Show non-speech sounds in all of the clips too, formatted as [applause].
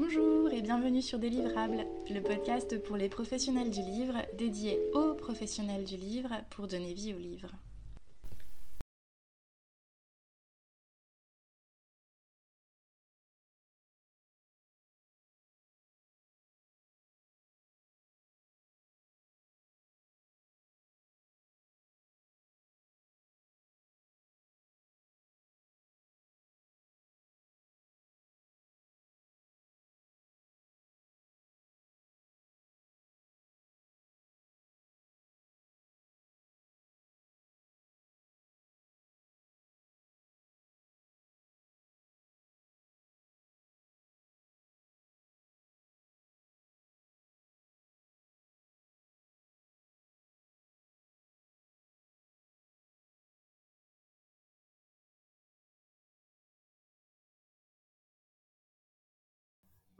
Bonjour et bienvenue sur Délivrables, le podcast pour les professionnels du livre, dédié aux professionnels du livre pour donner vie au livre.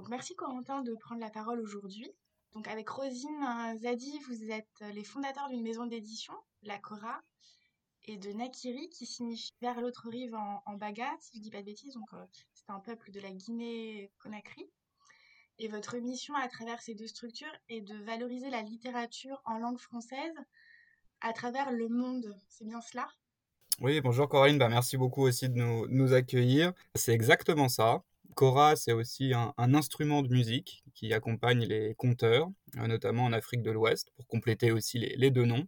Merci Corentin de prendre la parole aujourd'hui. Donc avec Rosine Zadi, vous êtes euh, les fondateurs d'une maison d'édition, la Cora, et de Nakiri, qui signifie vers l'autre rive en, Baga, si je ne dis pas de bêtises. Donc euh, c'est un peuple de la Guinée-Conakry. Et votre mission à travers ces deux structures est de valoriser la littérature en langue française à travers le monde. C'est bien cela? Oui, bonjour Corinne, bah, merci beaucoup aussi de nous accueillir. C'est exactement ça. Kora, c'est aussi un, instrument de musique qui accompagne les conteurs, euh, notamment en Afrique de l'Ouest, pour compléter aussi les, deux noms.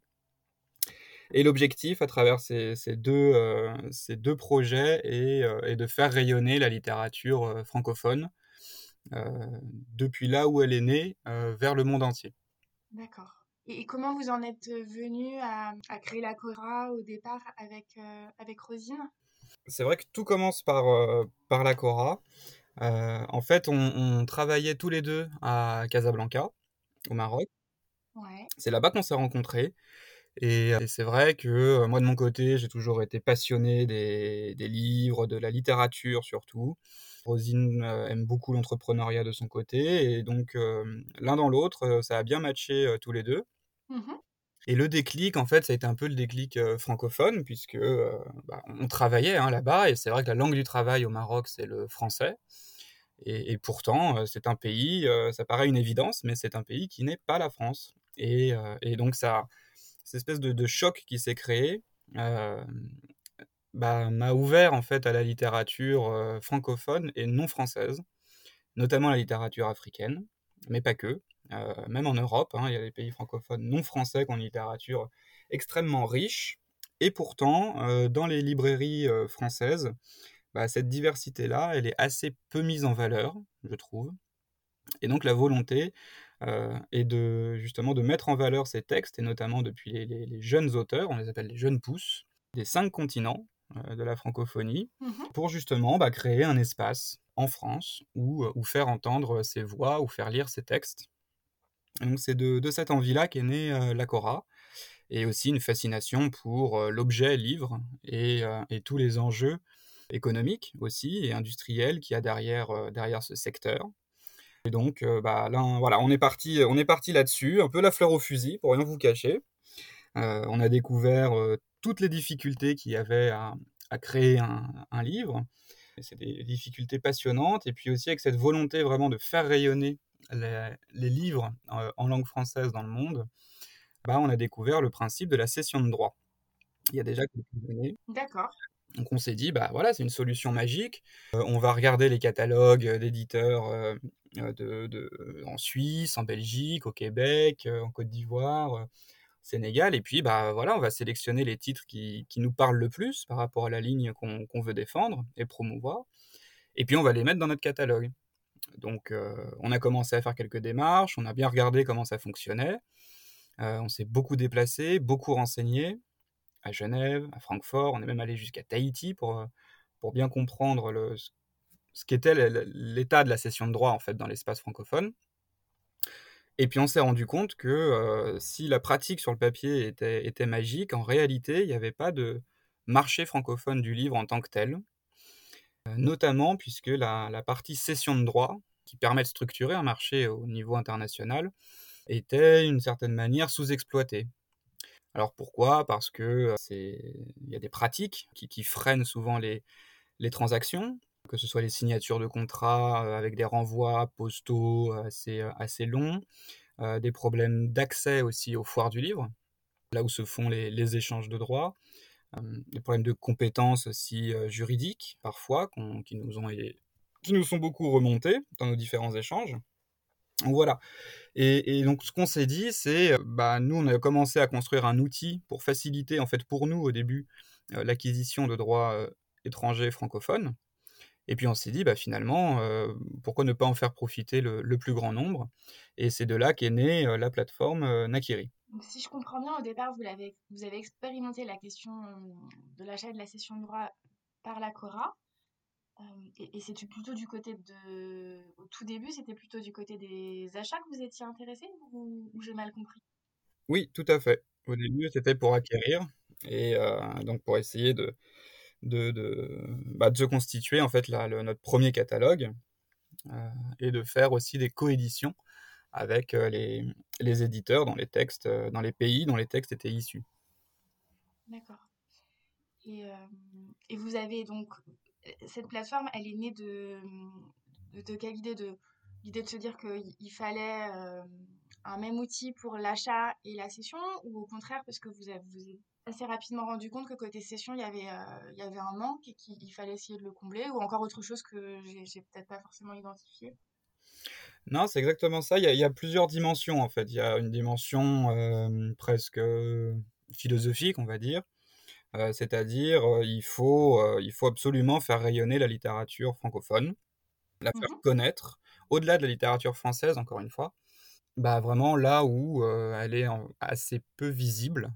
Et l'objectif à travers ces, deux, euh, ces deux, projets euh, est, de faire rayonner la littérature francophone depuis là où elle est née vers le monde entier. D'accord. Et comment vous en êtes venu à, créer la Cora au départ avec, avec Rosine? C'est vrai que tout commence par, euh, par la Cora. Euh, en fait, on, travaillait tous les deux à Casablanca, au Maroc. C'est là-bas qu'on s'est rencontrés. Et, c'est vrai que euh, moi, de mon côté, j'ai toujours été passionné des, livres, de la littérature surtout. Rosine aime beaucoup l'entrepreneuriat de son côté. Et donc, l'un dans l'autre, ça a bien matché tous les deux. Mmh et le déclic, en fait, ça a été un peu le déclic francophone, puisque bah, on travaillait hein, là-bas, et c'est vrai que la langue du travail au Maroc, c'est le français. Et, pourtant, c'est un pays, ça paraît une évidence, mais c'est un pays qui n'est pas la France. Et, donc, ça, cette espèce de, choc qui s'est créé bah, m'a ouvert en fait à la littérature francophone et non française, notamment la littérature africaine, mais pas que. Euh, même en Europe, hein, il y a des pays francophones non français qui ont une littérature extrêmement riche. Et pourtant, euh, dans les librairies euh, françaises, bah, cette diversité-là, elle est assez peu mise en valeur, je trouve. Et donc la volonté est de justement de mettre en valeur ces textes, et notamment depuis les, jeunes auteurs, on les appelle les jeunes pousses, des cinq continents de la francophonie, mmh pour justement bah, créer un espace en France où, où, faire entendre ces voix, ou faire lire ces textes donc c'est de, cette envie-là qu'est née euh, la Cora, et aussi une fascination pour euh, l'objet livre euh, et, tous les enjeux économiques aussi et industriels qu'il y a derrière, derrière ce secteur. Et donc, bah, là, voilà, on est parti, on est parti là-dessus, un peu la fleur au fusil, pour rien vous cacher. on a découvert toutes les difficultés qu'il y avait à, créer un, un livre. C'est des difficultés passionnantes, et puis aussi avec cette volonté vraiment de faire rayonner les, livres euh, en langue française dans le monde, bah, on a découvert le principe de la cession de droit. Il y a déjà quelques années. D'accord. Donc on s'est dit, bah voilà, c'est une solution magique. Euh, on va regarder les catalogues d'éditeurs euh, de, en Suisse, en Belgique, au Québec, en Côte d'Ivoire, Sénégal, et puis bah voilà, on va sélectionner les titres qui, nous parlent le plus par rapport à la ligne qu'on veut défendre et promouvoir, et puis on va les mettre dans notre catalogue. Donc euh, on a commencé à faire quelques démarches, on a bien regardé comment ça fonctionnait, euh, on s'est beaucoup déplacé, beaucoup renseigné à Genève, à Francfort, on est même allé jusqu'à Tahiti pour, euh, bien comprendre ce qu'était l'état de la cession de droit en fait dans l'espace francophone. Et puis on s'est rendu compte que si la pratique sur le papier était magique, en réalité, il n'y avait pas de marché francophone du livre en tant que tel. Euh, notamment puisque la, partie cession de droit, qui permet de structurer un marché au niveau international, était d'une certaine manière sous-exploitée. Alors pourquoi? Parce que euh, il y a des pratiques qui, freinent souvent les, transactions, que ce soit les signatures de contrats avec des renvois postaux assez, longs, des problèmes d'accès aussi aux foires du livre, là où se font les échanges de droits, des problèmes de compétences aussi juridiques parfois qui, nous ont, qui nous sont beaucoup remontés dans nos différents échanges. Voilà. Et, donc ce qu'on s'est dit, c'est, bah, nous, on a commencé à construire un outil pour faciliter, en fait, pour nous au début, l'acquisition de droits étrangers francophones. Et puis on s'est dit, bah, finalement, pourquoi ne pas en faire profiter le, plus grand nombre? Et c'est de là qu'est née la plateforme Nakiri. Donc, si je comprends bien, au départ, vous, avez, vous avez expérimenté la question de l'achat de la cession de droits par la Cora. et, et c'était plutôt du côté de. Au tout début, c'était plutôt du côté des achats que vous étiez intéressé ou, j'ai mal compris? Oui, tout à fait. Au début, c'était pour acquérir et donc pour essayer de, de, de, bah, de se constituer en fait notre premier catalogue euh, et de faire aussi des coéditions avec euh, les, les, éditeurs dans les textes, euh, dans les pays dont les textes étaient issus. D'accord. Et, et, vous avez donc cette plateforme, elle est née de, de, quelle idée de l'idée de se dire qu'il fallait un même outil pour l'achat et la cession ou au contraire parce que vous avez, vous assez rapidement rendu compte que côté session, il y avait, euh, il y avait un manque et qu'il fallait essayer de le combler, ou encore autre chose que j'ai peut-être pas forcément identifié Non, c'est exactement ça. Il y, a, plusieurs dimensions en fait. Il y a une dimension euh, presque philosophique, on va dire. Euh, c'est-à-dire, il, faut, il faut absolument faire rayonner la littérature francophone, la faire mmh connaître, au-delà de la littérature française, encore une fois. Bah, vraiment là où elle est assez peu visible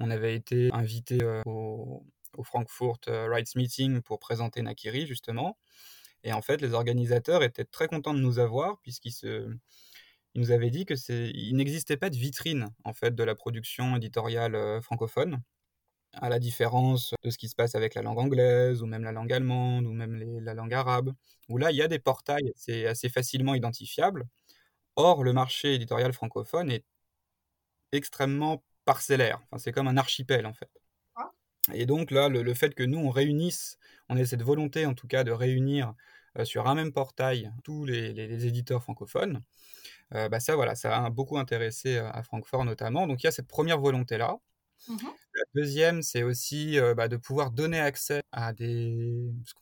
on avait été invité euh, au, Frankfurt euh, Rights Meeting pour présenter Nakiri, justement. Et en fait, les organisateurs étaient très contents de nous avoir, puisqu'ils nous avaient dit qu'il n'existait pas de vitrine en fait de la production éditoriale euh, francophone, à la différence de ce qui se passe avec la langue anglaise ou même la langue allemande ou même la langue arabe, où là il y a des portails, c'est assez facilement identifiable. Or, le marché éditorial francophone est extrêmement parcellaire. Enfin, c'est comme un archipel en fait. Ah. Et donc là, le, fait que nous, on réunisse, on ait cette volonté en tout cas de réunir euh, sur un même portail tous les, éditeurs francophones, euh, bah ça, voilà, ça a beaucoup intéressé euh, à Francfort notamment. Donc il y a cette première volonté-là. Mmh La deuxième, c'est aussi bah, de pouvoir donner accès à des, ce,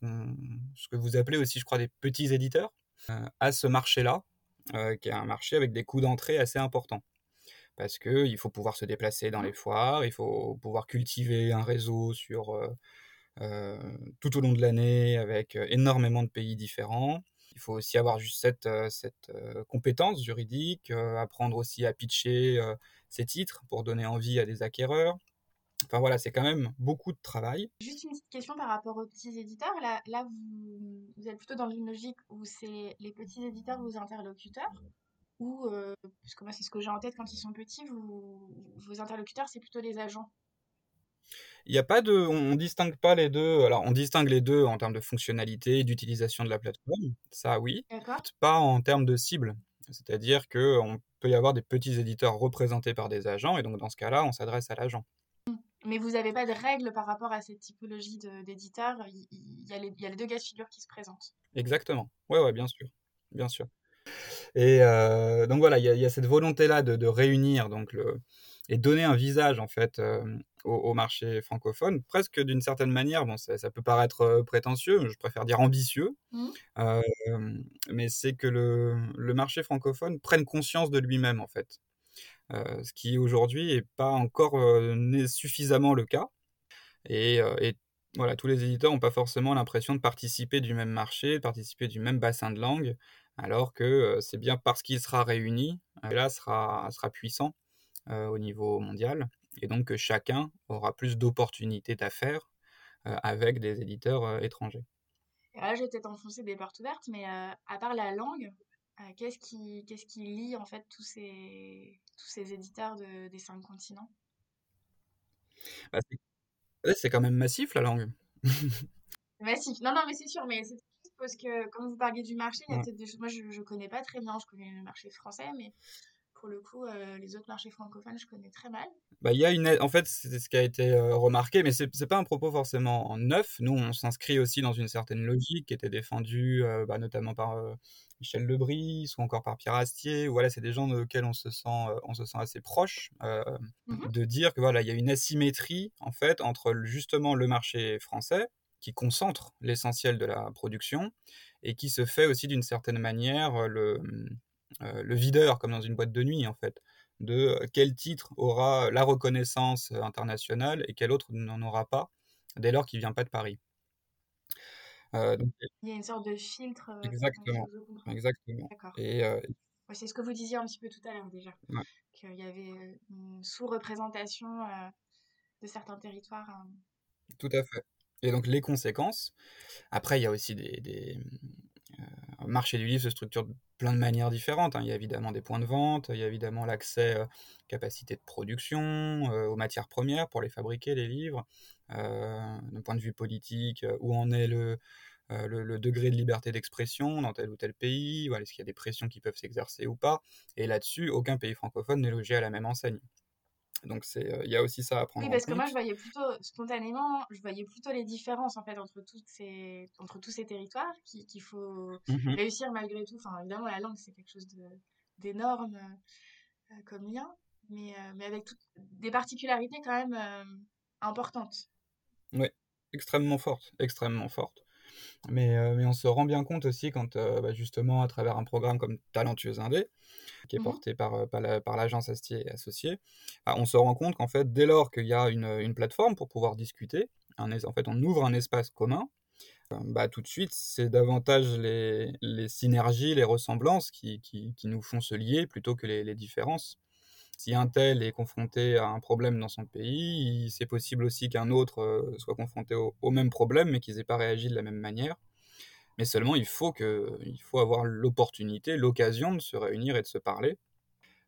ce, que vous appelez aussi, je crois, des petits éditeurs, à ce marché-là, qui est un marché avec des coûts d'entrée assez importants parce qu'il faut pouvoir se déplacer dans mmh. les foires, il faut pouvoir cultiver un réseau sur, euh, euh, tout au long de l'année avec énormément de pays différents. Il faut aussi avoir juste cette, cette compétence juridique, apprendre aussi à pitcher ses titres pour donner envie à des acquéreurs. Enfin voilà, c'est quand même beaucoup de travail. Juste une petite question par rapport aux petits éditeurs. Là, là vous, vous êtes plutôt dans une logique où c'est les petits éditeurs vos interlocuteurs ou, euh, parce que moi c'est ce que j'ai en tête quand ils sont petits, vos interlocuteurs c'est plutôt les agents il n'y a pas de, on, ne distingue pas les deux. Alors, on distingue les deux en termes de fonctionnalité et d'utilisation de la plateforme, ça oui. Pas en termes de cible. C'est-à-dire qu'on peut y avoir des petits éditeurs représentés par des agents, et donc dans ce cas-là, on s'adresse à l'agent. Mais vous n'avez pas de règles par rapport à cette typologie d'éditeurs? Il, y a les, il y a les deux cas de figure qui se présentent. Exactement. Ouais, ouais, bien sûr. Bien sûr. Et euh, donc voilà, il y, a cette volonté-là de, réunir donc le, et donner un visage en fait euh, au, marché francophone, presque d'une certaine manière. Bon, ça, peut paraître euh, prétentieux, je préfère dire ambitieux, mmh. mais c'est que le, le, marché francophone prenne conscience de lui-même en fait, ce qui aujourd'hui n'est pas encore suffisamment le cas. Et, et voilà, tous les éditeurs n'ont pas forcément l'impression de participer du même marché, de participer du même bassin de langue, alors que c'est bien parce qu'il sera réuni, là sera, sera puissant au niveau mondial, et donc que chacun aura plus d'opportunités d'affaires avec des éditeurs étrangers. là, je vais peut-être enfoncer des portes ouvertes, mais à part la langue, qu'est-ce qui, qu'est-ce qui lie en fait tous ces, tous ces éditeurs des cinq continents? Bah, c'est quand même massif la langue. [laughs] massif. Non, non, mais c'est sûr, mais c'est parce que quand vous parliez du marché, il y a peut-être des choses. Moi, je ne connais pas très bien, je connais le marché français, mais Pour le coup, euh, les autres marchés francophones, je connais très mal. Bah, il y a une en fait, c'est ce qui a été euh, remarqué, mais c'est c'est pas un propos forcément neuf. Nous, on s'inscrit aussi dans une certaine logique qui était défendue, euh, bah, notamment par Michel Lebris ou encore par Pierre Astier. Voilà, c'est des gens auxquels on se sent, on se sent assez proche, Mmh de dire que voilà, il y a une asymétrie en fait entre justement le marché français qui concentre l'essentiel de la production et qui se fait aussi d'une certaine manière le euh, le videur, comme dans une boîte de nuit, en fait, de quel titre aura la reconnaissance internationale et quel autre n'en aura pas, dès lors qu'il ne vient pas de Paris. Euh, il y a une sorte de filtre. Euh, exactement. Exactement. Et, c'est ce que vous disiez un petit peu tout à l'heure déjà. Qu'il y avait une sous-représentation de certains territoires. Tout à fait. Et donc les conséquences. Après, il y a aussi des, le marché du livre se structure de plein de manières différentes. Hein. Il y a évidemment des points de vente, il y a évidemment l'accès euh, capacité de production, euh, aux matières premières pour les fabriquer, les livres. Euh, d'un point de vue politique, où en est le, degré de liberté d'expression dans tel ou tel pays, est-ce qu'il y a des pressions qui peuvent s'exercer ou pas. Et là-dessus, aucun pays francophone n'est logé à la même enseigne. Donc c'est, euh, il y a aussi ça à prendre. Oui, parce que moi je voyais plutôt spontanément, je voyais plutôt les différences en fait entre toutes ces, entre tous ces territoires qu'il faut mmh réussir malgré tout. Enfin évidemment la langue c'est quelque chose d'énorme euh, comme lien, mais euh, mais avec des particularités quand même importantes. Oui, extrêmement fortes, extrêmement fortes. Mais, mais on se rend bien compte aussi quand bah, justement à travers un programme comme Talentueuse Indé, qui est mmh porté par, euh, par l'agence Astier et Associés, bah, on se rend compte qu'en fait, dès lors qu'il y a une, une, plateforme pour pouvoir discuter, en fait, on ouvre un espace commun, euh, bah, tout de suite, c'est davantage les, les, synergies, les ressemblances qui, qui, qui, nous font se lier plutôt que les, les différences. Si un tel est confronté à un problème dans son pays, c'est possible aussi qu'un autre euh, soit confronté au, au même problème, mais qu'ils n'aient pas réagi de la même manière. Mais seulement, il faut, avoir l'opportunité, l'occasion de se réunir et de se parler.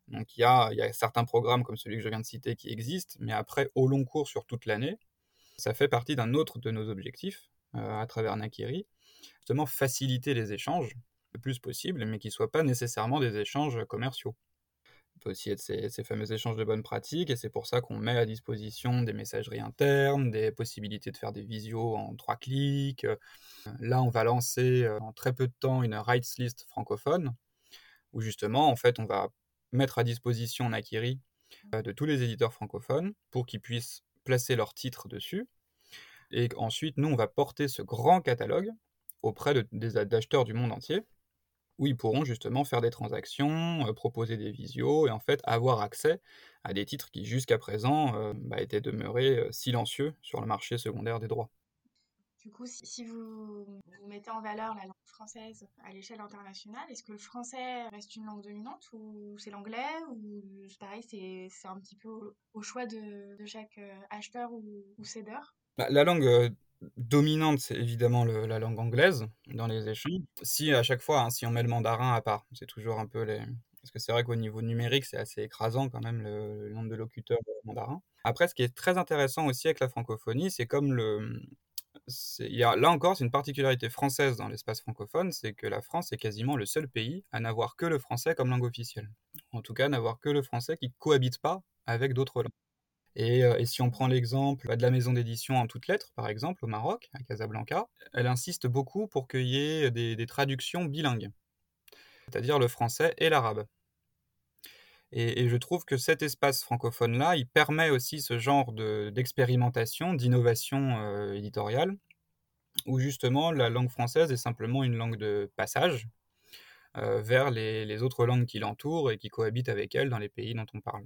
Donc il y a, certains programmes comme celui que je viens de citer qui existent, mais après, au long cours sur toute l'année, ça fait partie d'un autre de nos objectifs euh, à travers Nakiri, justement faciliter les échanges le plus possible, mais qui ne soient pas nécessairement des échanges commerciaux peut aussi être ces, fameux échanges de bonnes pratiques, et c'est pour ça qu'on met à disposition des messageries internes, des possibilités de faire des visios en trois clics. Là, on va lancer euh, en très peu de temps une rights list francophone, où justement, en fait, on va mettre à disposition Nakiri euh, de tous les éditeurs francophones pour qu'ils puissent placer leurs titres dessus. Et ensuite, nous, on va porter ce grand catalogue auprès de, des acheteurs du monde entier où ils pourront justement faire des transactions, euh, proposer des visios et en fait avoir accès à des titres qui jusqu'à présent euh, bah, étaient demeurés euh, silencieux sur le marché secondaire des droits. Du coup, si, vous, vous, mettez en valeur la langue française à l'échelle internationale, est-ce que le français reste une langue dominante ou c'est l'anglais ou pareil, c'est un petit peu au, choix de, de, chaque acheteur ou, ou cédeur? Bah, La langue dominante, c'est évidemment la langue anglaise dans les échanges. Si à chaque fois, hein, si on met le mandarin à part, c'est toujours un peu les... Parce que c'est vrai qu'au niveau numérique, c'est assez écrasant quand même le, nombre de locuteurs mandarin. Après, ce qui est très intéressant aussi avec la francophonie, c'est comme le... Il là encore, c'est une particularité française dans l'espace francophone, c'est que la France est quasiment le seul pays à n'avoir que le français comme langue officielle. En tout cas, n'avoir que le français qui cohabite pas avec d'autres langues. Euh, et, si on prend l'exemple bah, de la maison d'édition en toutes lettres, par exemple, au Maroc, à Casablanca, elle insiste beaucoup pour qu'il y ait des, traductions bilingues, c'est-à-dire le français et l'arabe. Et, je trouve que cet espace francophone-là, il permet aussi ce genre d'expérimentation, d'innovation euh, éditoriale, où justement la langue française est simplement une langue de passage euh, vers les autres langues qui l'entourent et qui cohabitent avec elle dans les pays dont on parle.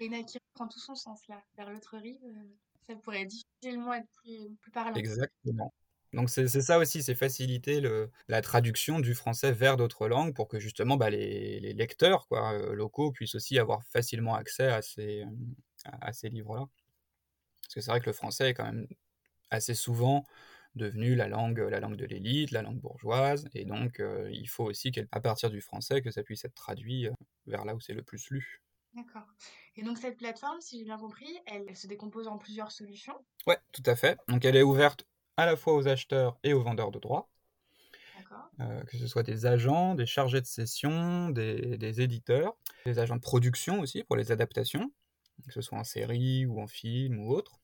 Et Nakiri prend tout son sens là, vers l'autre rive. Euh, ça pourrait difficilement être plus, plus parlant. Exactement. Donc c'est ça aussi, c'est faciliter le, la traduction du français vers d'autres langues pour que justement bah, les, les, lecteurs quoi, euh, locaux puissent aussi avoir facilement accès à ces, à ces livres-là. Parce que c'est vrai que le français est quand même assez souvent devenu la langue, la langue de l'élite, la langue bourgeoise, et donc euh, il faut aussi qu'à partir du français que ça puisse être traduit vers là où c'est le plus lu. D'accord. Et donc cette plateforme, si j'ai bien compris, elle, se décompose en plusieurs solutions Ouais, tout à fait. Donc elle est ouverte à la fois aux acheteurs et aux vendeurs de droits. euh, que ce soit des agents, des chargés de session, des, des, éditeurs, des agents de production aussi pour les adaptations, que ce soit en série ou en film ou autre.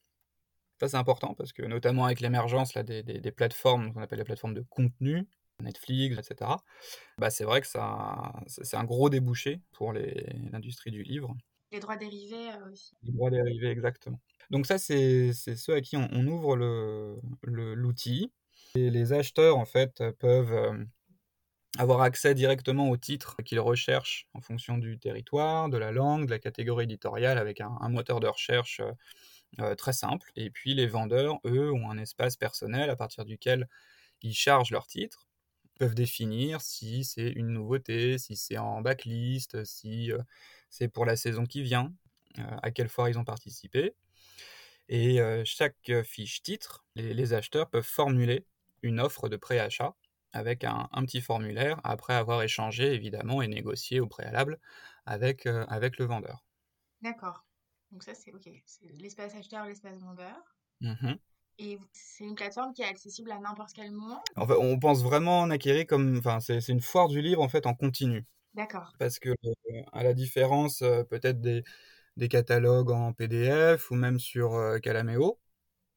Ça, c'est important parce que, notamment avec l'émergence des, des, des, plateformes, qu'on appelle les plateformes de contenu, Netflix, etc., bah, c'est vrai que ça, c'est un gros débouché pour l'industrie du livre. Les droits dérivés euh, aussi. Les droits dérivés, exactement. Donc ça, c'est ceux à qui on, on ouvre l'outil. Le, les acheteurs, en fait, peuvent euh, avoir accès directement aux titres qu'ils recherchent en fonction du territoire, de la langue, de la catégorie éditoriale, avec un, un moteur de recherche euh, très simple. Et puis les vendeurs, eux, ont un espace personnel à partir duquel ils chargent leurs titres, peuvent définir si c'est une nouveauté, si c'est en backlist, si c'est pour la saison qui vient, à quelle fois ils ont participé. Et chaque fiche titre, les, les, acheteurs peuvent formuler une offre de préachat avec un, un, petit formulaire après avoir échangé évidemment et négocié au préalable avec, euh, avec le vendeur. D'accord. Donc ça, c'est OK. C'est l'espace acheteur, l'espace vendeur. Mmh. Et c'est une plateforme qui est accessible à n'importe quel moment? En fait, on pense vraiment Nakiri comme... Enfin, c'est une foire du livre, en fait, en continu. D'accord. Parce que, euh, à la différence, euh, peut-être des, des, catalogues en PDF ou même sur euh, Calameo,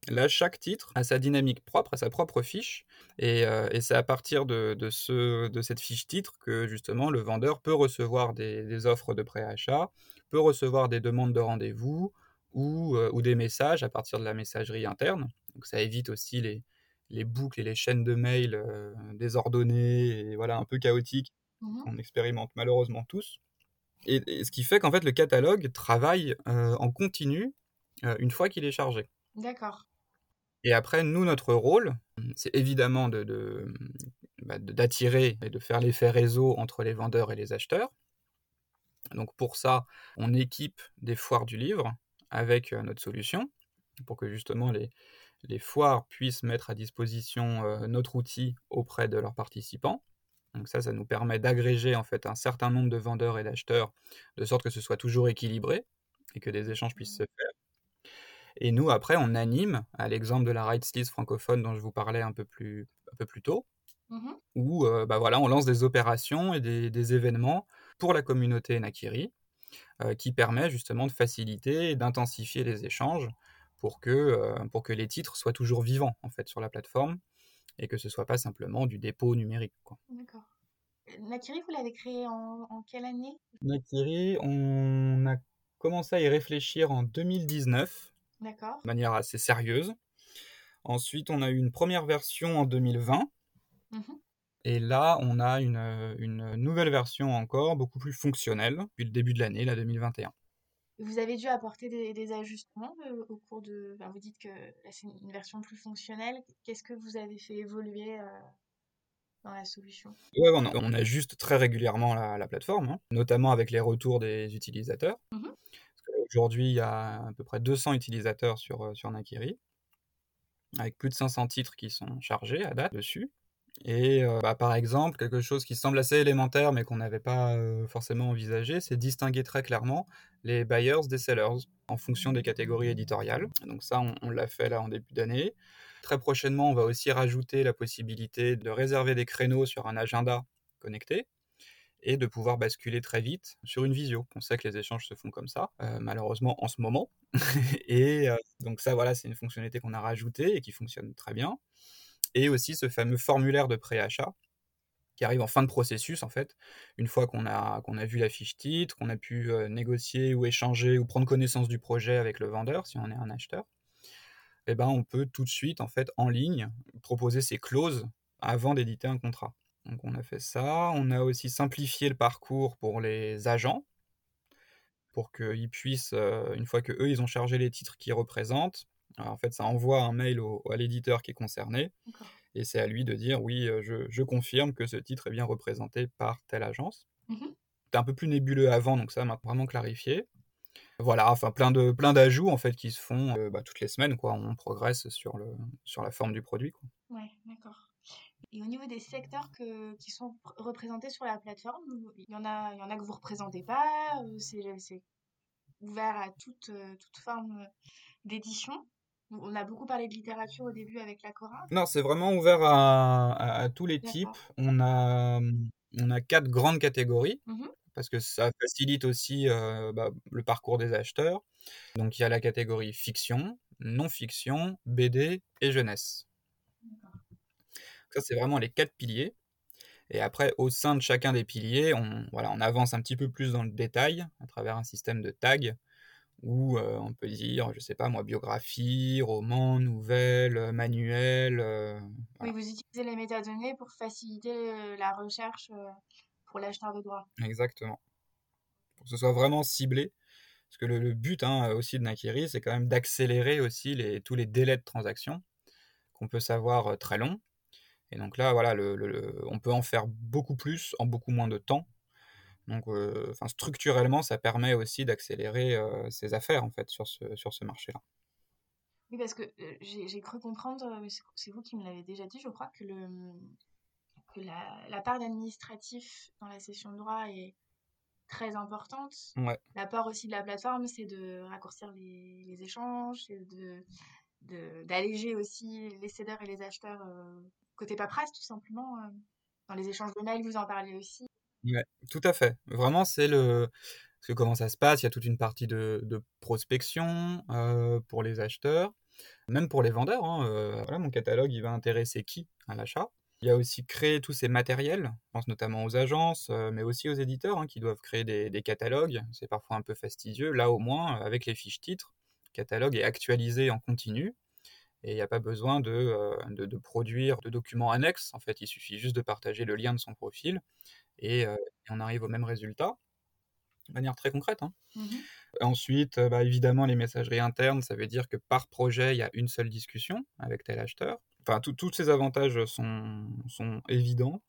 là, chaque titre a sa dynamique propre, a sa propre fiche. Et, euh, et c'est à partir de, de, ce, de cette fiche titre que, justement, le vendeur peut recevoir des, des offres de préachat, peut recevoir des demandes de rendez-vous, ou, ou, des messages à partir de la messagerie interne. Donc ça évite aussi les, les boucles et les chaînes de mails euh, désordonnées et voilà un peu chaotiques mmh. qu'on expérimente malheureusement tous. Et, et ce qui fait qu'en fait le catalogue travaille euh, en continu euh, une fois qu'il est chargé. D'accord. Et après, nous, notre rôle, c'est évidemment de, de, bah, d'attirer et de faire l'effet réseau entre les vendeurs et les acheteurs. Donc pour ça, on équipe des foires du livre avec notre solution pour que justement les, les foires puissent mettre à disposition euh, notre outil auprès de leurs participants. Donc ça, ça nous permet d'agréger en fait un certain nombre de vendeurs et d'acheteurs de sorte que ce soit toujours équilibré et que des échanges puissent se faire. Et nous, après, on anime, à l'exemple de la Rights List francophone dont je vous parlais un peu plus, un peu plus tôt, mmh. où euh, bah voilà, on lance des opérations et des, des événements pour la communauté Nakiri, euh, qui permet justement de faciliter et d'intensifier les échanges pour que, euh, pour que les titres soient toujours vivants en fait sur la plateforme et que ce soit pas simplement du dépôt numérique. D'accord. Nakiri, vous l'avez créé en, en, quelle année? Nakiri, on a commencé à y réfléchir en 2019, D'accord. de manière assez sérieuse. Ensuite, on a eu une première version en 2020. Mmh. Et là, on a une, une, nouvelle version encore, beaucoup plus fonctionnelle, depuis le début de l'année, la 2021. Vous avez dû apporter des, des ajustements euh, au cours de... Enfin, vous dites que c'est une version plus fonctionnelle. Qu'est-ce que vous avez fait évoluer euh, dans la solution? Ouais, on, on, ajuste très régulièrement la, la plateforme, hein, notamment avec les retours des utilisateurs. Mmh. Aujourd'hui, il y a à peu près 200 utilisateurs sur, sur Nakiri, avec plus de 500 titres qui sont chargés à date dessus. Et euh, bah, par exemple, quelque chose qui semble assez élémentaire mais qu'on n'avait pas euh, forcément envisagé, c'est distinguer très clairement les buyers des sellers en fonction des catégories éditoriales. Donc ça, on, l'a fait là en début d'année. Très prochainement, on va aussi rajouter la possibilité de réserver des créneaux sur un agenda connecté et de pouvoir basculer très vite sur une visio. On sait que les échanges se font comme ça, euh, malheureusement en ce moment. [laughs] et donc ça, voilà, c'est une fonctionnalité qu'on a rajoutée et qui fonctionne très bien et aussi ce fameux formulaire de préachat qui arrive en fin de processus en fait, une fois qu'on a, qu'on a vu la fiche titre, qu'on a pu euh, négocier ou échanger ou prendre connaissance du projet avec le vendeur si on est un acheteur, eh ben on peut tout de suite en fait en ligne proposer ses clauses avant d'éditer un contrat. Donc on a fait ça, on a aussi simplifié le parcours pour les agents pour qu'ils puissent, euh, une fois que eux ils ont chargé les titres qu'ils représentent, alors, en fait, ça envoie un mail au, à l'éditeur qui est concerné, et c'est à lui de dire oui, euh, je, je, confirme que ce titre est bien représenté par telle agence. Mmh. C'était un peu plus nébuleux avant, donc ça m'a vraiment clarifié. Voilà, enfin plein de plein d'ajouts en fait qui se font euh, bah, toutes les semaines, quoi. On progresse sur le sur la forme du produit, quoi. Ouais, d'accord. Et au niveau des secteurs que, qui sont représentés sur la plateforme, il y en a, il y en a que vous représentez pas. C'est ouvert à toute toute forme d'édition? On a beaucoup parlé de littérature au début avec la Cora. Non, c'est vraiment ouvert à, à- à tous les types. On a, on a quatre grandes catégories Mhm. parce que ça facilite aussi euh, bah, le parcours des acheteurs. Donc il y a la catégorie fiction, non-fiction, BD et jeunesse. Ça, c'est vraiment les quatre piliers. Et après, au sein de chacun des piliers, on, voilà, on avance un petit peu plus dans le détail à travers un système de tags où euh, on peut dire, je sais pas moi, biographie, roman, nouvelle, euh, manuel. euh, Oui, vous utilisez les métadonnées pour faciliter euh, la recherche pour l'acheteur de droit. Exactement. Pour que ce soit vraiment ciblé. Parce que le, le but hein, aussi de Nakiri, c'est quand même d'accélérer aussi les, tous les délais de transaction qu'on peut savoir très longs. Et donc là, voilà, le, le- le- on peut en faire beaucoup plus en beaucoup moins de temps. Donc, euh, enfin, structurellement, ça permet aussi d'accélérer euh, ces affaires en fait sur ce, sur ce marché-là. Oui, parce que euh, j'ai cru comprendre, c'est vous qui me l'avez déjà dit, je crois, que, le, que la, la part d'administratif dans la session de droit est très importante. Ouais, La part aussi de la plateforme, c'est de raccourcir les, les échanges, c'est de de- d'alléger aussi les cédeurs et les acheteurs euh, côté paperasse, tout simplement. euh. Dans les échanges de mails, vous en parlez aussi. Ouais, tout à fait. Vraiment, c'est le. Parce que comment ça se passe? Il y a toute une partie de, de prospection pour les acheteurs, même pour les vendeurs. hein, voilà, mon catalogue, il va intéresser qui? À l'achat? Il y a aussi créer tous ces matériels, je pense notamment aux agences, mais aussi aux éditeurs hein, qui doivent créer des, catalogues. C'est parfois un peu fastidieux. Là, au moins, avec les fiches titres, le catalogue est actualisé en continu et il n'y a pas besoin de, de produire de documents annexes. En fait, il suffit juste de partager le lien de son profil et, euh, et on arrive au même résultat de manière très concrète. hein. Mhm. Ensuite, bah, évidemment, les messageries internes, ça veut dire que par projet, il y a une seule discussion avec tel acheteur. Enfin, tous ces avantages sont, sont évidents.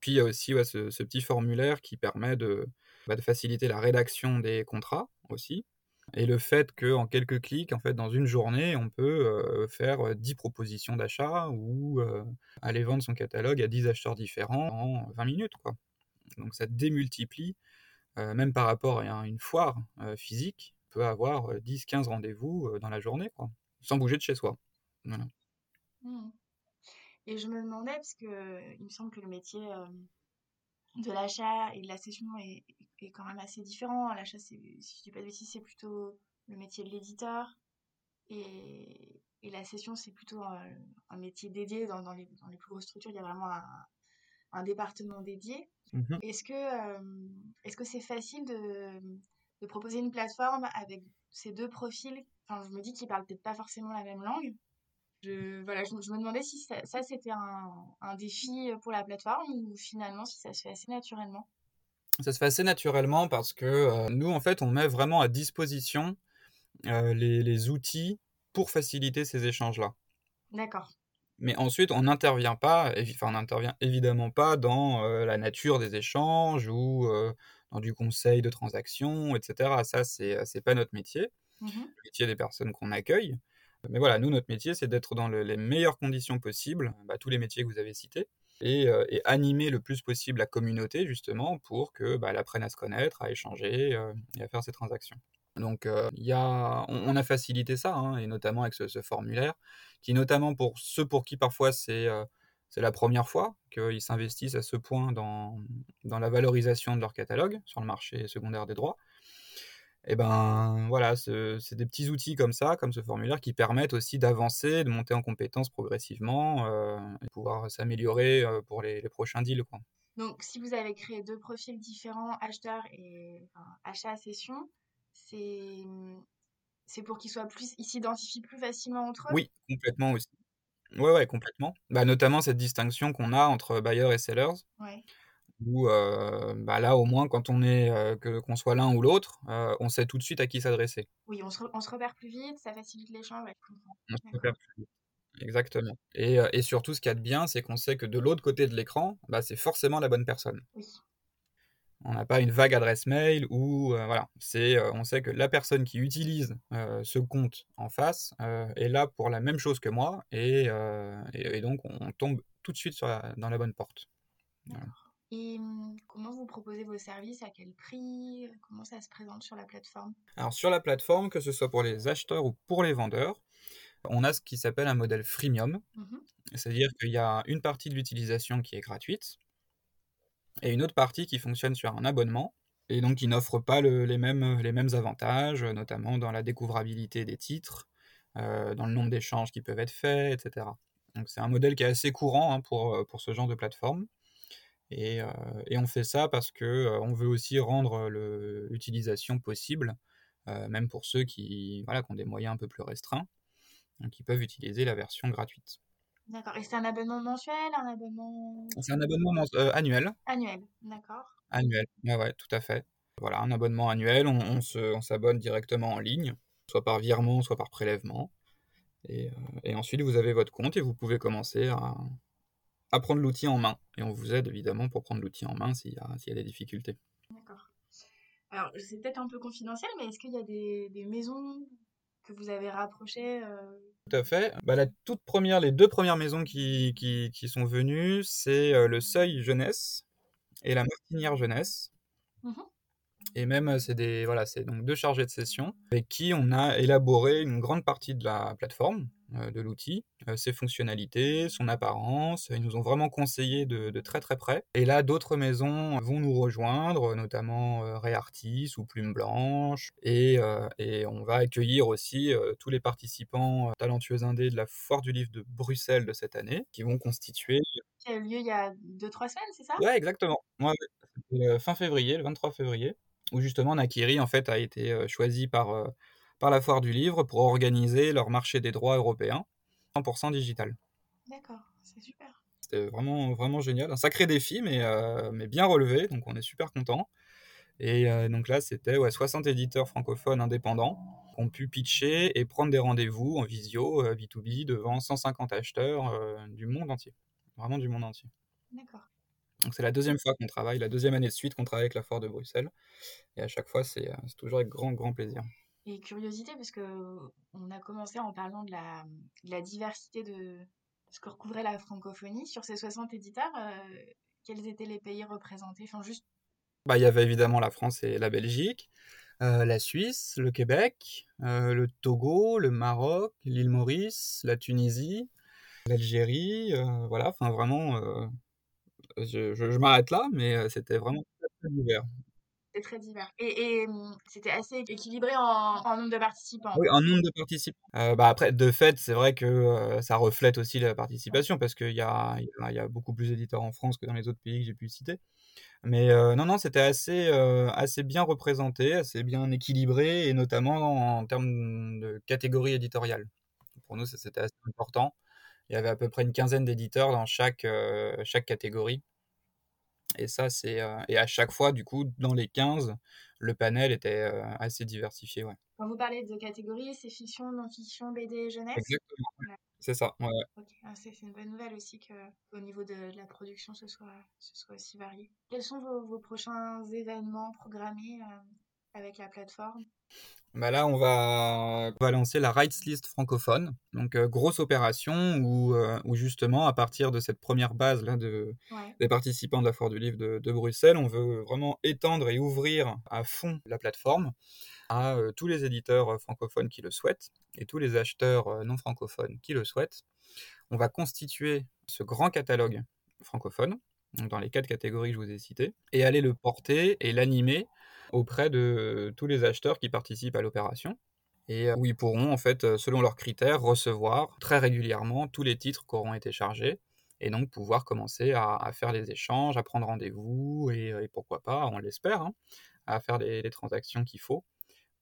Puis il y a aussi ouais, ce, ce petit formulaire qui permet de, bah, de faciliter la rédaction des contrats aussi. Et le fait qu'en quelques clics, en fait, dans une journée, on peut euh, faire euh, 10 propositions d'achat ou euh, aller vendre son catalogue à 10 acheteurs différents en 20 minutes. Quoi. Donc ça démultiplie euh, même par rapport à une foire euh, physique, peut avoir euh, 10-15 rendez-vous euh, dans la journée, sans bouger de chez soi. Mhm. Et je me demandais, parce que il me semble que le métier de l'achat et de la session est, quand même assez différent. L'achat, si je dis pas de bêtises, c'est plutôt le métier de l'éditeur. Et, la session, c'est plutôt un, métier dédié. Dans, les, plus grosses structures, il y a vraiment un département dédié. Mhm. Est-ce que est-ce que c'est facile de, de proposer une plateforme avec ces deux profils? Enfin, je me dis qu'ils parlent peut-être pas forcément la même langue. Je, voilà, je, je me demandais si ça, ça, c'était un, un défi pour la plateforme ou finalement si ça se fait assez naturellement? Ça se fait assez naturellement parce que euh, nous, en fait, on met vraiment à disposition euh, les, les outils pour faciliter ces échanges-là. D'accord. Mais ensuite, on n'intervient pas, enfin, on n'intervient évidemment pas dans euh, la nature des échanges ou euh, dans du conseil de transaction, etc. Ça, c'est, c'est pas notre métier. Mhm. le métier des personnes qu'on accueille. Mais voilà, nous, notre métier, c'est d'être dans le- les meilleures conditions possibles, bah, tous les métiers que vous avez cités, et, euh, et animer le plus possible la communauté, justement, pour que bah, apprenne à se connaître, à échanger euh, et à faire ses transactions. Donc, y a, on, a facilité ça, hein, et notamment avec ce, formulaire, qui, notamment pour ceux pour qui parfois c'est la première fois qu'ils s'investissent à ce point dans, dans la valorisation de leur catalogue sur le marché secondaire des droits, et ben voilà, ce- c'est des petits outils comme ça, comme ce formulaire, qui permettent aussi d'avancer, de monter en compétences progressivement euh, et pouvoir s'améliorer pour les, prochains deals. Donc, si vous avez créé deux profils différents, acheteur et enfin, achat session, c'est c'est pour qu'ils soient plus, ils s'identifient plus facilement entre eux? Oui, complètement aussi. Ouais, ouais, complètement. Bah, notamment cette distinction qu'on a entre buyers et sellers, Ouais. où euh, bah, là, au moins, quand on est, euh, que, qu'on soit l'un ou l'autre, euh, on sait tout de suite à qui s'adresser. Oui, on se, on se repère plus vite, ça facilite l'échange. ouais. On se repère plus vite. Exactement. Et, et surtout, ce qu'il y a de bien, c'est qu'on sait que de l'autre côté de l'écran, bah, c'est forcément la bonne personne. Oui. On n'a pas une vague adresse mail ou euh, voilà, c'est euh, on sait que la personne qui utilise euh, ce compte en face est là pour la même chose que moi et, et, et donc on, tombe tout de suite sur la- dans la bonne porte. Voilà. Et hum, comment vous proposez vos services? À quel prix? Comment ça se présente sur la plateforme? Alors sur la plateforme, que ce soit pour les acheteurs ou pour les vendeurs, On a ce qui s'appelle un modèle freemium, Mhm. c'est-à-dire qu'il y a une partie de l'utilisation qui est gratuite et une autre partie qui fonctionne sur un abonnement et donc qui n'offre pas le- les, mêmes, les mêmes avantages, notamment dans la découvrabilité des titres, euh, dans le nombre d'échanges qui peuvent être faits, etc. Donc c'est un modèle qui est assez courant hein, pour, euh, pour ce genre de plateforme. Et, euh, et on fait ça parce que euh, on veut aussi rendre l'utilisation possible, euh, même pour ceux qui, voilà, qui ont des moyens un peu plus restreints, donc qui peuvent utiliser la version gratuite. D'accord. Et c'est un abonnement mensuel, un abonnement C'est un abonnement euh, annuel. annuel. D'accord. Annuel, ouais, ouais, tout à fait. Voilà, un abonnement annuel, on, on se- on s'abonne directement en ligne, soit par virement, soit par prélèvement. Et, euh, et ensuite, vous avez votre compte et vous pouvez commencer à, à prendre l'outil en main. Et on vous aide évidemment pour prendre l'outil en main s'il y, a- s'il y a des difficultés. D'accord. Alors, c'est peut-être un peu confidentiel, mais est-ce qu'il y a des, des maisons que vous avez rapprochées euh, Tout à fait. Bah, la toute première, les deux premières maisons qui, qui, qui sont venues, c'est euh, le Seuil Jeunesse et la Martinière Jeunesse. Mhm. Et même, euh, c'est des, voilà, c'est donc deux chargés de session avec qui on a élaboré une grande partie de la plateforme, de l'outil, euh, ses fonctionnalités, son apparence. Ils nous ont vraiment conseillé de, de très très près. Et là, d'autres maisons vont nous rejoindre, notamment euh, Réartis ou Plume Blanche. Et, euh, et on va accueillir aussi euh, tous les participants euh, talentueux indés de la Foire du Livre de Bruxelles de cette année, qui vont constituer... qui a eu lieu il y a 2-3 semaines, c'est ça? Ouais, exactement. Ouais. Fin février, le 23 février où justement Nakiri en fait a été euh, choisi par, euh, par la foire du livre pour organiser leur marché des droits européens 100% digital. D'accord, c'est super. C'était vraiment, vraiment génial. Un sacré défi, mais, euh, mais bien relevé, donc on est super content. Et euh, donc là, c'était ouais, 60 éditeurs francophones indépendants qui ont pu pitcher et prendre des rendez-vous en visio, euh, B2B, devant 150 acheteurs euh, du monde entier. Vraiment du monde entier. D'accord. Donc c'est la deuxième fois qu'on travaille, la deuxième année de suite qu'on travaille avec la foire de Bruxelles. Et à chaque fois, c'est c'est toujours avec grand, grand plaisir. Et curiosité, parce que on a commencé en parlant de la, diversité de ce que recouvrait la francophonie. Sur ces 60 éditeurs, euh, quels étaient les pays représentés? Enfin, juste Bah, il y avait évidemment la France et la Belgique, euh, la Suisse, le Québec, euh, le Togo, le Maroc, l'île Maurice, la Tunisie, l'Algérie, voilà, enfin vraiment, je, je- m'arrête là, mais c'était vraiment très divers. C'est très divers. Et, hum, c'était assez équilibré en, en nombre de participants. Oui, un nombre de participants. Euh, bah après, de fait, c'est vrai que euh, ça reflète aussi la participation parce qu'il y a, beaucoup plus d'éditeurs en France que dans les autres pays que j'ai pu citer. Mais euh, non, non, c'était assez, assez bien représenté, assez bien équilibré et notamment en termes de catégorie éditoriale. Pour nous, c'était assez important. Il y avait à peu près une quinzaine d'éditeurs dans chaque, chaque catégorie. Et ça, c'est. euh, et à chaque fois, du coup, dans les 15, le panel était euh, assez diversifié. Ouais. Quand vous parlez de catégories, c'est fiction, non-fiction, BD jeunesse? Exactement. Ouais. C'est ça. ouais, ouais. Ok, ah, c'est une bonne nouvelle aussi que au niveau de, de la production, ce soit, ce soit aussi varié. Quels sont vos, vos prochains événements programmés euh, avec la plateforme Bah là, on va, on va lancer la Rights List francophone. Donc, euh, grosse opération où, euh, où, justement, à partir de cette première base là, de, Ouais. des participants de la Foire du Livre de, de Bruxelles, on veut vraiment étendre et ouvrir à fond la plateforme à euh, tous les éditeurs francophones qui le souhaitent et tous les acheteurs non francophones qui le souhaitent. On va constituer ce grand catalogue francophone, donc dans les quatre catégories que je vous ai citées, et aller le porter et l'animer auprès de tous les acheteurs qui participent à l'opération et euh, où ils pourront en fait euh, selon leurs critères recevoir très régulièrement tous les titres qui auront été chargés et donc pouvoir commencer à, faire les échanges, à prendre rendez-vous et, pourquoi pas, on l'espère, hein, à faire les, transactions qu'il faut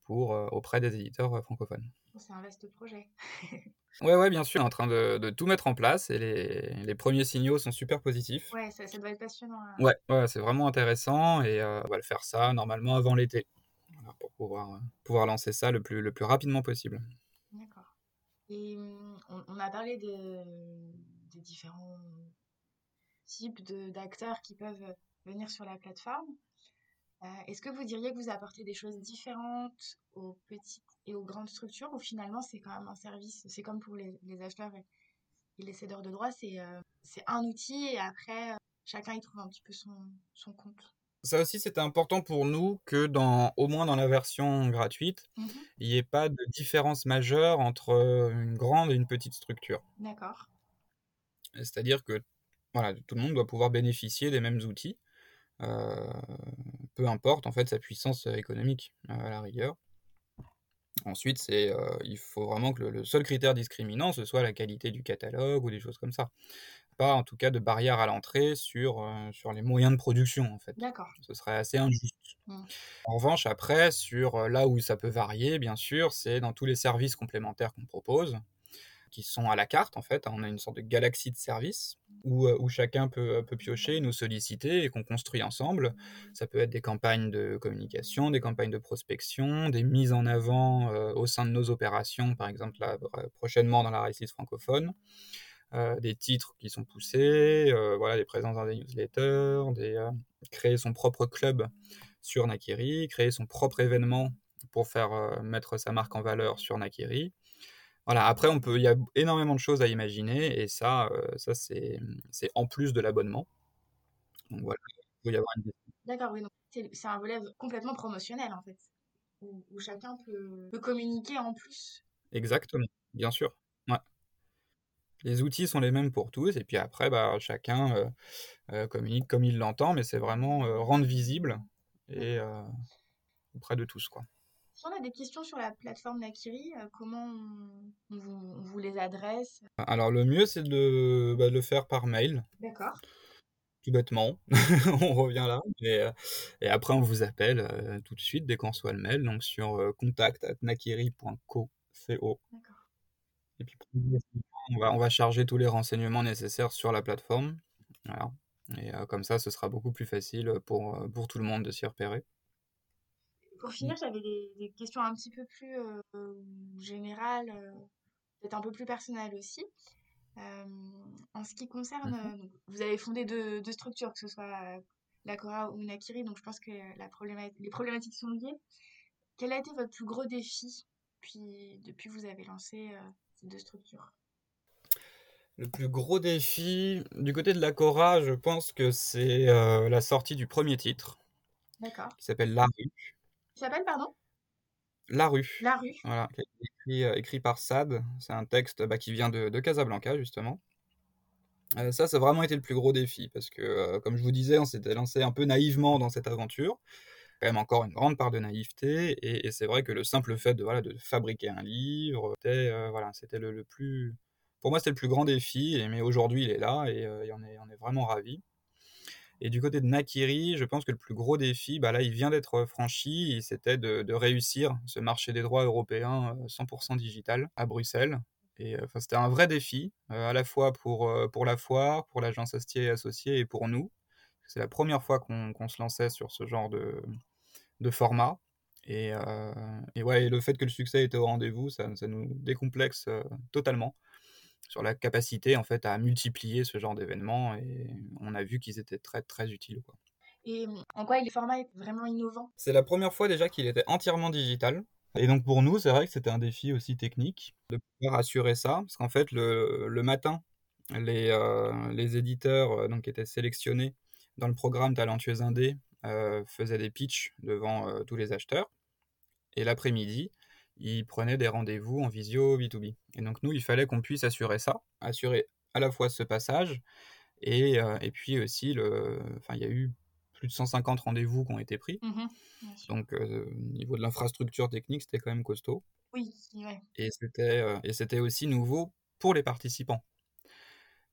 pour euh, auprès des éditeurs euh, francophones. C'est un vaste projet. [laughs] ouais, ouais, bien sûr, on est en train de, de, tout mettre en place et les, les, premiers signaux sont super positifs. Ouais, ça, ça doit être passionnant. Hein. Ouais, ouais c'est vraiment intéressant et euh, on va le faire ça normalement avant l'été pour pouvoir, euh, pouvoir lancer ça le plus, le plus rapidement possible. D'accord. Et on, on, a parlé de, des différents types d'acteurs qui peuvent venir sur la plateforme. Euh, Est-ce que vous diriez que vous apportez des choses différentes aux petites et aux grandes structures ou finalement c'est quand même un service, c'est comme pour les, les acheteurs et, et, les cédeurs de droits, c'est euh, un outil et après euh, chacun y trouve un petit peu son, son compte Ça aussi, c'était important pour nous que, dans, au moins dans la version gratuite, Mmh il n'y ait pas de différence majeure entre une grande et une petite structure. D'accord. C'est-à-dire que voilà, tout le monde doit pouvoir bénéficier des mêmes outils, euh, peu importe en fait sa puissance économique euh, à la rigueur. Ensuite, c'est, euh, il faut vraiment que le, le seul critère discriminant, ce soit la qualité du catalogue ou des choses comme ça. Pas en tout cas de barrière à l'entrée sur, euh, sur les moyens de production en fait. D'accord. Ce serait assez injuste. Mm. En revanche, après, sur euh, là où ça peut varier, bien sûr, c'est dans tous les services complémentaires qu'on propose, qui sont à la carte en fait. On a une sorte de galaxie de services où, euh, où chacun peut, peut piocher, nous solliciter et qu'on construit ensemble. Ça peut être des campagnes de communication, des campagnes de prospection, des mises en avant euh, au sein de nos opérations, par exemple là, euh, prochainement dans la récite francophone. Euh, des titres qui sont poussés, euh, voilà, des présences dans des newsletters, des, euh, créer son propre club sur Nakiri, créer son propre événement pour faire euh, mettre sa marque en valeur sur Nakiri. Voilà, après, on peut, il y a énormément de choses à imaginer et ça, euh, ça c'est, c'est en plus de l'abonnement. Donc voilà, il peut y avoir une D'accord, oui, donc c'est c'est un volet complètement promotionnel en fait, où, où chacun peut, peut communiquer en plus. Exactement, bien sûr. Ouais. Les outils sont les mêmes pour tous, et puis après, bah, chacun euh, euh, communique comme il l'entend, mais c'est vraiment rendre visible et auprès de tous, quoi. Si on a des questions sur la plateforme Nakiri, euh, comment on, on vous, on vous les adresse? Alors le mieux, c'est de, bah, de le faire par mail, D'accord. tout bêtement. [laughs] On revient là, et, euh, et après on vous appelle euh, tout de suite dès qu'on reçoit le mail, donc sur euh, contact@nakiri.co. Et puis on va, on va charger tous les renseignements nécessaires sur la plateforme. Voilà. Et euh, comme ça, ce sera beaucoup plus facile pour, pour tout le monde de s'y repérer. Pour finir, j'avais des, des questions un petit peu plus euh, générales, euh, peut-être un peu plus personnelles aussi. Euh, en ce qui concerne, Mhm. vous avez fondé deux, deux structures, que ce soit la Cora ou Nakiri, donc je pense que la les problématiques sont liées. Quel a été votre plus gros défi puis, depuis que vous avez lancé euh, ces deux structures? Le plus gros défi, du côté de la Cora, je pense que c'est euh, la sortie du premier titre, D'accord. qui s'appelle La rue. S'appelle, pardon? La rue. La rue. Voilà, écrit, euh, écrit par Sad. C'est un texte bah, qui vient de, de Casablanca, justement. Euh, ça, ça a vraiment été le plus gros défi, parce que, euh, comme je vous disais, on s'était lancé un peu naïvement dans cette aventure. Quand même encore une grande part de naïveté, et, et c'est vrai que le simple fait de, voilà, de fabriquer un livre, c'était euh, voilà, c'était le, le plus... Pour moi, c'était le plus grand défi, et, mais aujourd'hui, il est là, et, et on, est, on est vraiment ravis. Et du côté de Nakiri, je pense que le plus gros défi, bah là, il vient d'être franchi, c'était de, réussir ce marché des droits européens euh, 100% digital à Bruxelles. Et euh, c'était un vrai défi, euh, à la fois pour, euh, pour la foire, pour l'agence Astier et Associés et pour nous. C'est la première fois qu'on qu'on se lançait sur ce genre de, de format. Et, euh, ouais, le fait que le succès était au rendez-vous, ça, ça nous décomplexe euh, totalement sur la capacité en fait à multiplier ce genre d'événements et on a vu qu'ils étaient très très utiles. Quoi. Et euh, en quoi le format est vraiment innovant? C'est la première fois déjà qu'il était entièrement digital. Et donc pour nous, c'est vrai que c'était un défi aussi technique de pouvoir assurer ça, parce qu'en fait le, le matin, les, euh, les éditeurs euh, donc, qui étaient sélectionnés dans le programme Talentueux Indé euh, faisaient des pitchs devant euh, tous les acheteurs. Et l'après-midi, ils prenaient des rendez-vous en visio B2B. Et donc nous, il fallait qu'on puisse assurer ça, assurer à la fois ce passage, et, euh, et puis aussi, le... enfin, il y a eu plus de 150 rendez-vous qui ont été pris. Mhm, sûr. Donc, euh, au niveau de l'infrastructure technique, c'était quand même costaud. Oui, ouais. Et c'était euh, et c'était aussi nouveau pour les participants.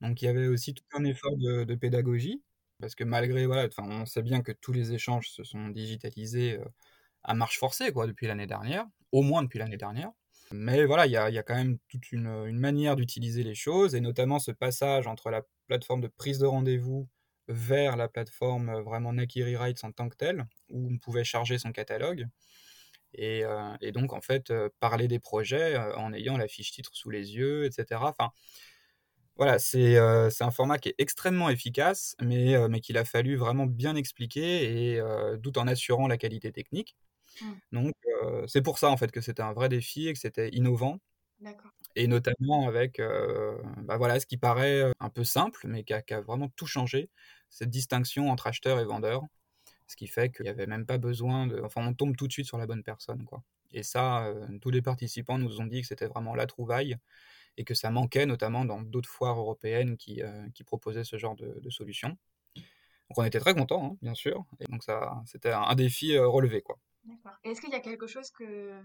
Donc, il y avait aussi tout un effort de, de pédagogie, parce que malgré, voilà, on sait bien que tous les échanges se sont digitalisés à marche forcée, quoi, depuis l'année dernière, au moins depuis l'année dernière. Mais voilà, il y a, quand même toute une, manière d'utiliser les choses, et notamment ce passage entre la plateforme de prise de rendez-vous vers la plateforme euh, vraiment Nakiri Rights en tant que telle, où on pouvait charger son catalogue. Et, euh, donc, en fait, euh, parler des projets en ayant la fiche titre sous les yeux, etc. Enfin, voilà, c'est un format qui est extrêmement efficace, mais, mais qu'il a fallu vraiment bien expliquer, et tout en assurant la qualité technique. Mm. Donc, euh, c'est pour ça, en fait, que c'était un vrai défi et que c'était innovant D'accord. et notamment avec euh, bah voilà, ce qui paraît un peu simple, mais qui a, qui a vraiment tout changé, cette distinction entre acheteurs et vendeurs. Ce qui fait qu'il n'y avait même pas besoin de. Enfin, on tombe tout de suite sur la bonne personne, quoi. Et ça, euh, tous les participants nous ont dit que c'était vraiment la trouvaille et que ça manquait notamment dans d'autres foires européennes qui, euh, qui proposaient ce genre de, de solution. Donc on était très contents, hein, bien sûr. Et donc ça, c'était un, défi relevé, quoi. D'accord. Est-ce qu'il y a quelque chose que,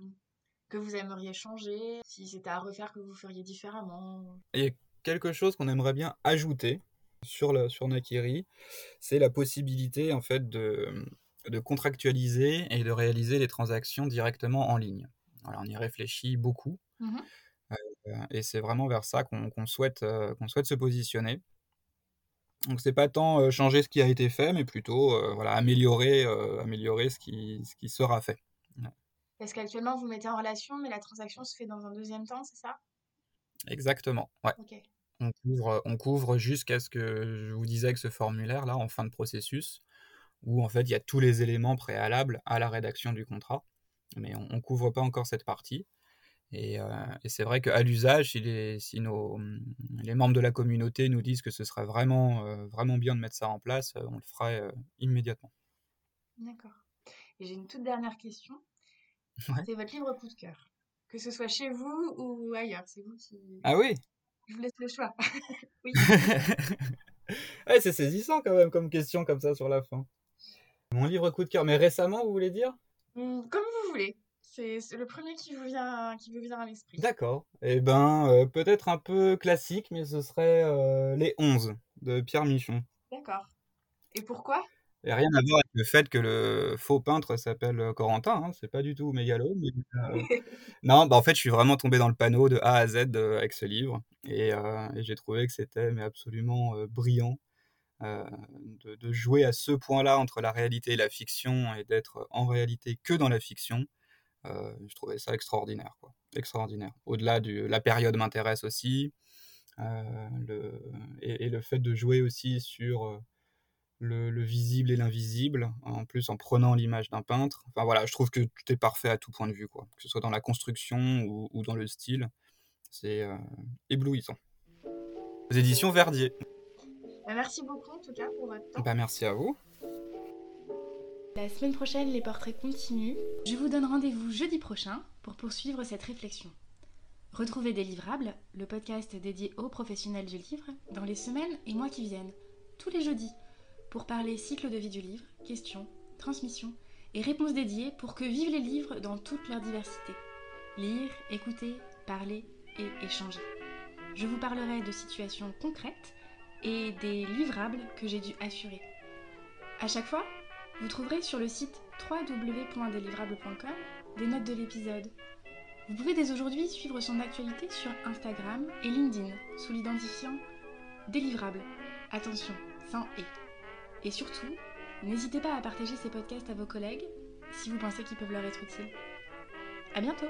que vous aimeriez changer? Si c'était à refaire, que vous feriez différemment? Il y a quelque chose qu'on aimerait bien ajouter sur, sur Nakiri, c'est la possibilité en fait de, de contractualiser et de réaliser les transactions directement en ligne. Alors on y réfléchit beaucoup. Mmh euh, et c'est vraiment vers ça qu'on souhaite, euh, qu'on souhaite se positionner. Donc c'est pas tant euh, changer ce qui a été fait, mais plutôt voilà, améliorer, améliorer ce, qui, ce qui sera fait. Parce qu'actuellement vous mettez en relation, mais la transaction se fait dans un deuxième temps, c'est ça? Exactement, ouais. On couvre, on couvre jusqu'à ce que je vous disais avec ce formulaire-là, en fin de processus, où en fait il y a tous les éléments préalables à la rédaction du contrat, mais on ne couvre pas encore cette partie. Et, euh, et c'est vrai qu'à l'usage, si, les, si nos, les membres de la communauté nous disent que ce serait vraiment, euh, vraiment bien de mettre ça en place, euh, on le ferait immédiatement. D'accord. Et j'ai une toute dernière question. [laughs] C'est votre livre coup de cœur. Que ce soit chez vous ou ailleurs, c'est vous qui. Ah oui? Je vous laisse le choix. [laughs] oui. [laughs] ouais, c'est saisissant quand même comme question comme ça sur la fin. Mon livre coup de cœur, mais récemment, vous voulez dire? Mmh, Comme vous voulez. C'est le premier qui vous vient, qui vous vient à l'esprit. D'accord. Eh ben, euh, peut-être un peu classique, mais ce serait euh, Les 11 de Pierre Michon. D'accord. Et pourquoi? Et rien à voir avec le fait que le faux peintre s'appelle euh, Corentin, hein, c'est pas du tout mégalo. Mais, [laughs] non, bah en fait, je suis vraiment tombé dans le panneau de A à Z avec ce livre, et, et j'ai trouvé que c'était mais absolument brillant. De, de, jouer à ce point-là entre la réalité et la fiction et d'être en réalité que dans la fiction, euh, je trouvais ça extraordinaire, quoi. Extraordinaire. Au-delà de la période m'intéresse aussi, euh, le, et, le fait de jouer aussi sur euh, le, visible et l'invisible, en plus en prenant l'image d'un peintre. Enfin voilà, je trouve que tout est parfait à tout point de vue, quoi. Que ce soit dans la construction ou, dans le style, c'est éblouissant. Aux éditions Verdier. Bah, merci beaucoup en tout cas pour votre temps. Bah, merci à vous. La semaine prochaine, les portraits continuent. Je vous donne rendez-vous jeudi prochain pour poursuivre cette réflexion. Retrouvez Délivrable, le podcast dédié aux professionnels du livre, dans les semaines et mois qui viennent, tous les jeudis, pour parler cycle de vie du livre, questions, transmission et réponses dédiées pour que vivent les livres dans toute leur diversité. Lire, écouter, parler et échanger. Je vous parlerai de situations concrètes et des livrables que j'ai dû assurer. À chaque fois, vous trouverez sur le site www.delivrable.com des notes de l'épisode. Vous pouvez dès aujourd'hui suivre son actualité sur Instagram et LinkedIn sous l'identifiant Délivrable. Attention, sans et. Et surtout, n'hésitez pas à partager ces podcasts à vos collègues si vous pensez qu'ils peuvent leur être utiles. À bientôt!